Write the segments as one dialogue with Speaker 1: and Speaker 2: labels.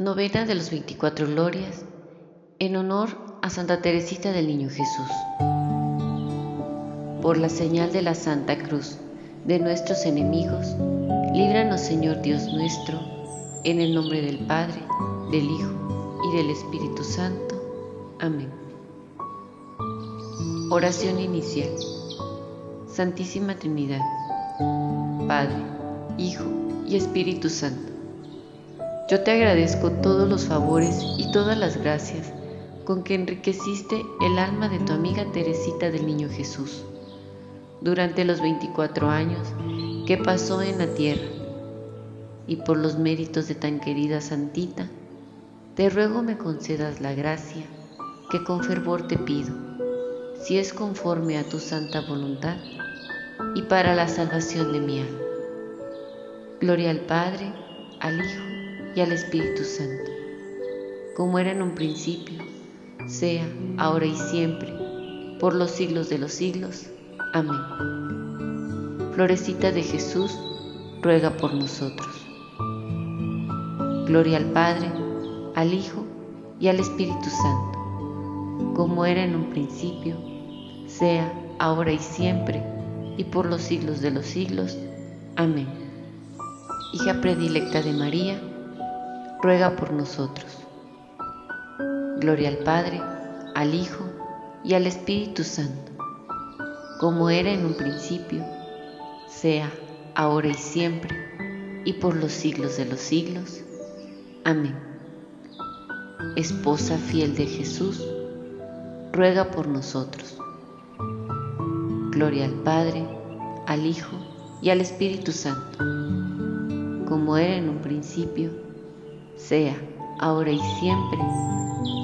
Speaker 1: Novena de los 24 Glorias en honor a Santa Teresita del Niño Jesús. Por la señal de la Santa Cruz de nuestros enemigos, líbranos Señor Dios nuestro, en el nombre del Padre, del Hijo y del Espíritu Santo. Amén. Oración inicial. Santísima Trinidad, Padre, Hijo y Espíritu Santo yo te agradezco todos los favores y todas las gracias con que enriqueciste el alma de tu amiga Teresita del Niño Jesús durante los 24 años que pasó en la tierra. Y por los méritos de tan querida Santita, te ruego me concedas la gracia que con fervor te pido, si es conforme a tu santa voluntad y para la salvación de mi alma. Gloria al Padre, al Hijo y al Espíritu Santo, como era en un principio, sea ahora y siempre, por los siglos de los siglos. Amén. Florecita de Jesús, ruega por nosotros. Gloria al Padre, al Hijo y al Espíritu Santo, como era en un principio, sea ahora y siempre, y por los siglos de los siglos. Amén. Hija predilecta de María, ruega por nosotros. Gloria al Padre, al Hijo y al Espíritu Santo, como era en un principio, sea ahora y siempre, y por los siglos de los siglos. Amén. Esposa fiel de Jesús, ruega por nosotros. Gloria al Padre, al Hijo y al Espíritu Santo, como era en un principio, sea ahora y siempre,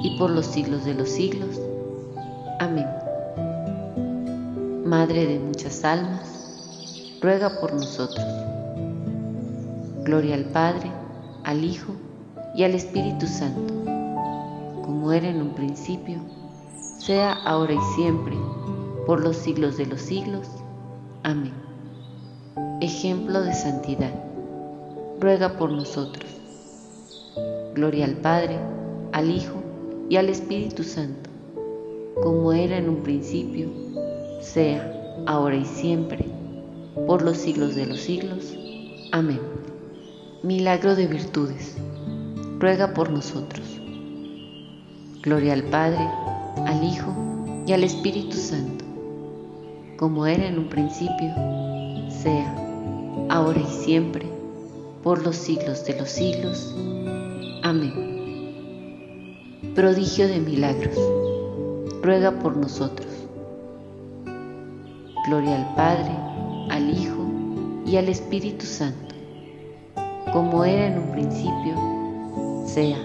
Speaker 1: y por los siglos de los siglos. Amén. Madre de muchas almas, ruega por nosotros. Gloria al Padre, al Hijo y al Espíritu Santo, como era en un principio, sea ahora y siempre, por los siglos de los siglos. Amén. Ejemplo de santidad, ruega por nosotros. Gloria al Padre, al Hijo y al Espíritu Santo, como era en un principio, sea, ahora y siempre, por los siglos de los siglos. Amén. Milagro de virtudes. Ruega por nosotros. Gloria al Padre, al Hijo y al Espíritu Santo, como era en un principio, sea, ahora y siempre, por los siglos de los siglos. Amén. Prodigio de milagros, ruega por nosotros. Gloria al Padre, al Hijo y al Espíritu Santo, como era en un principio, sea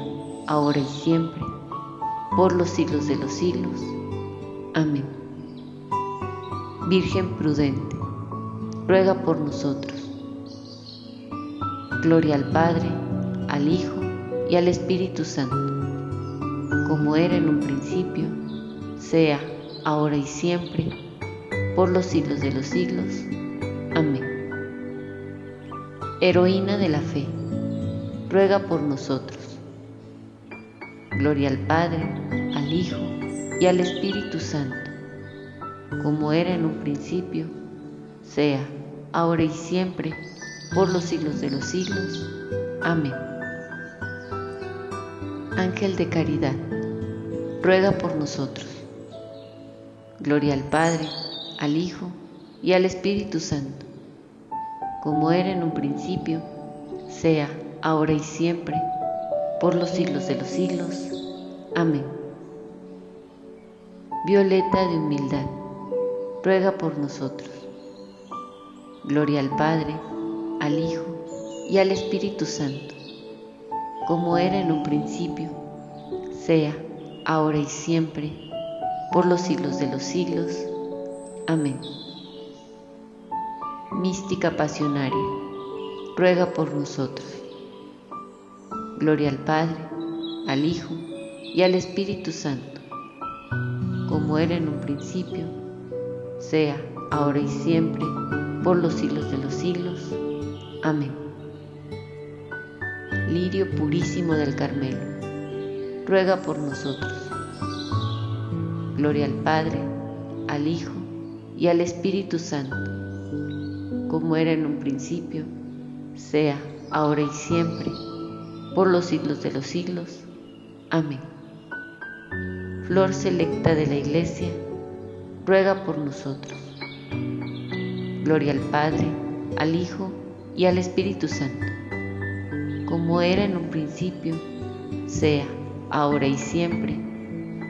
Speaker 1: ahora y siempre, por los siglos de los siglos. Amén. Virgen prudente, ruega por nosotros. Gloria al Padre, al Hijo y al Espíritu Santo, como era en un principio, sea ahora y siempre, por los siglos de los siglos. Amén. Heroína de la fe, ruega por nosotros. Gloria al Padre, al Hijo y al Espíritu Santo, como era en un principio, sea ahora y siempre, por los siglos de los siglos. Amén. Ángel de caridad, ruega por nosotros. Gloria al Padre, al Hijo y al Espíritu Santo, como era en un principio, sea ahora y siempre, por los siglos de los siglos. Amén. Violeta de humildad, ruega por nosotros. Gloria al Padre, al Hijo y al Espíritu Santo como era en un principio, sea ahora y siempre, por los siglos de los siglos. Amén. Mística pasionaria, ruega por nosotros. Gloria al Padre, al Hijo y al Espíritu Santo, como era en un principio, sea ahora y siempre, por los siglos de los siglos. Amén lirio purísimo del Carmelo, ruega por nosotros. Gloria al Padre, al Hijo y al Espíritu Santo, como era en un principio, sea ahora y siempre, por los siglos de los siglos. Amén. Flor selecta de la Iglesia, ruega por nosotros. Gloria al Padre, al Hijo y al Espíritu Santo, como era en un principio, sea ahora y siempre,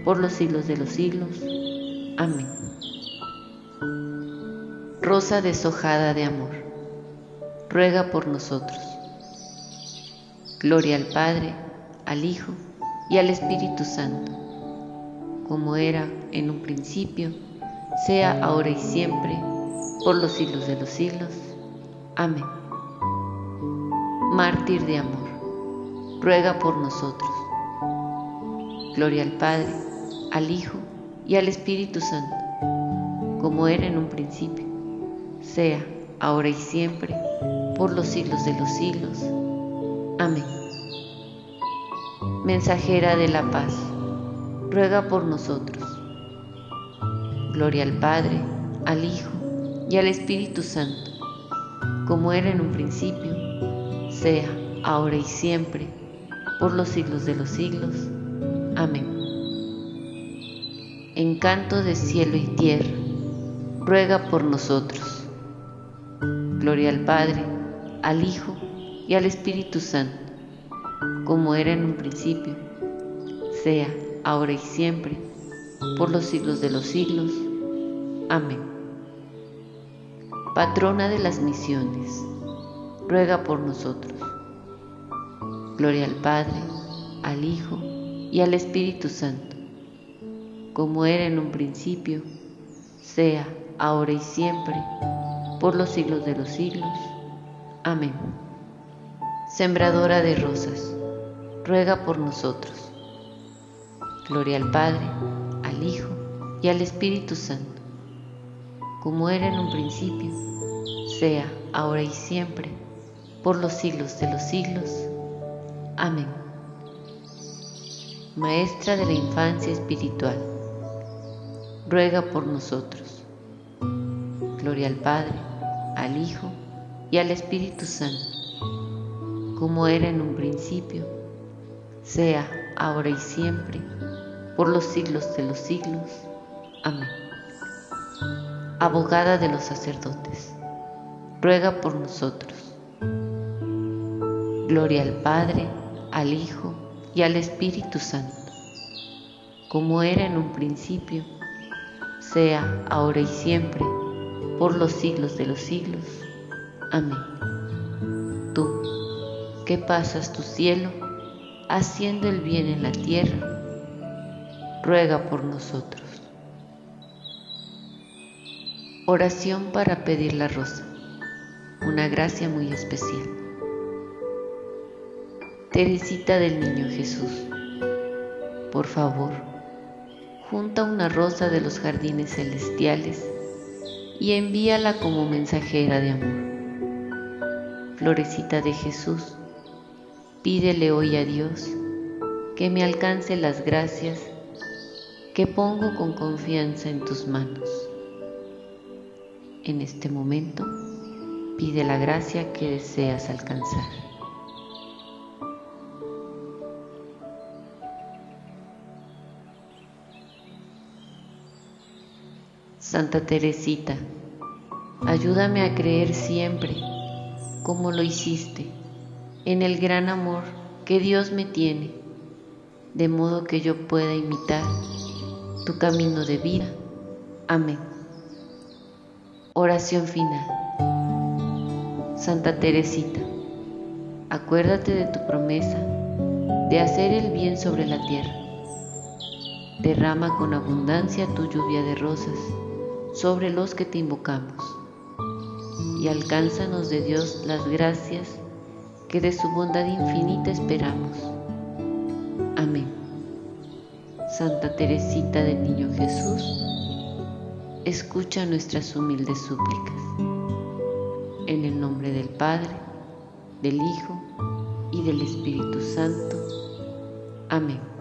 Speaker 1: por los siglos de los siglos. Amén. Rosa deshojada de amor, ruega por nosotros. Gloria al Padre, al Hijo y al Espíritu Santo, como era en un principio, sea ahora y siempre, por los siglos de los siglos. Amén. Mártir de amor, ruega por nosotros. Gloria al Padre, al Hijo y al Espíritu Santo, como era en un principio, sea ahora y siempre, por los siglos de los siglos. Amén. Mensajera de la paz, ruega por nosotros. Gloria al Padre, al Hijo y al Espíritu Santo, como era en un principio, sea ahora y siempre, por los siglos de los siglos. Amén. Encanto de cielo y tierra, ruega por nosotros. Gloria al Padre, al Hijo y al Espíritu Santo, como era en un principio, sea ahora y siempre, por los siglos de los siglos. Amén patrona de las misiones, ruega por nosotros. Gloria al Padre, al Hijo y al Espíritu Santo, como era en un principio, sea ahora y siempre, por los siglos de los siglos. Amén. Sembradora de rosas, ruega por nosotros. Gloria al Padre, al Hijo y al Espíritu Santo como era en un principio, sea ahora y siempre, por los siglos de los siglos. Amén. Maestra de la infancia espiritual, ruega por nosotros. Gloria al Padre, al Hijo y al Espíritu Santo, como era en un principio, sea ahora y siempre, por los siglos de los siglos. Amén abogada de los sacerdotes, ruega por nosotros. Gloria al Padre, al Hijo y al Espíritu Santo, como era en un principio, sea ahora y siempre, por los siglos de los siglos. Amén. Tú, que pasas tu cielo, haciendo el bien en la tierra, ruega por nosotros. Oración para pedir la rosa, una gracia muy especial. Teresita del Niño Jesús, por favor, junta una rosa de los jardines celestiales y envíala como mensajera de amor. Florecita de Jesús, pídele hoy a Dios que me alcance las gracias que pongo con confianza en tus manos. En este momento, pide la gracia que deseas alcanzar. Santa Teresita, ayúdame a creer siempre, como lo hiciste, en el gran amor que Dios me tiene, de modo que yo pueda imitar tu camino de vida. Amén. Oración final. Santa Teresita, acuérdate de tu promesa de hacer el bien sobre la tierra. Derrama con abundancia tu lluvia de rosas sobre los que te invocamos y alcánzanos de Dios las gracias que de su bondad infinita esperamos. Amén. Santa Teresita del Niño Jesús, escucha nuestras humildes súplicas. En el nombre del Padre, del Hijo y del Espíritu Santo. Amén.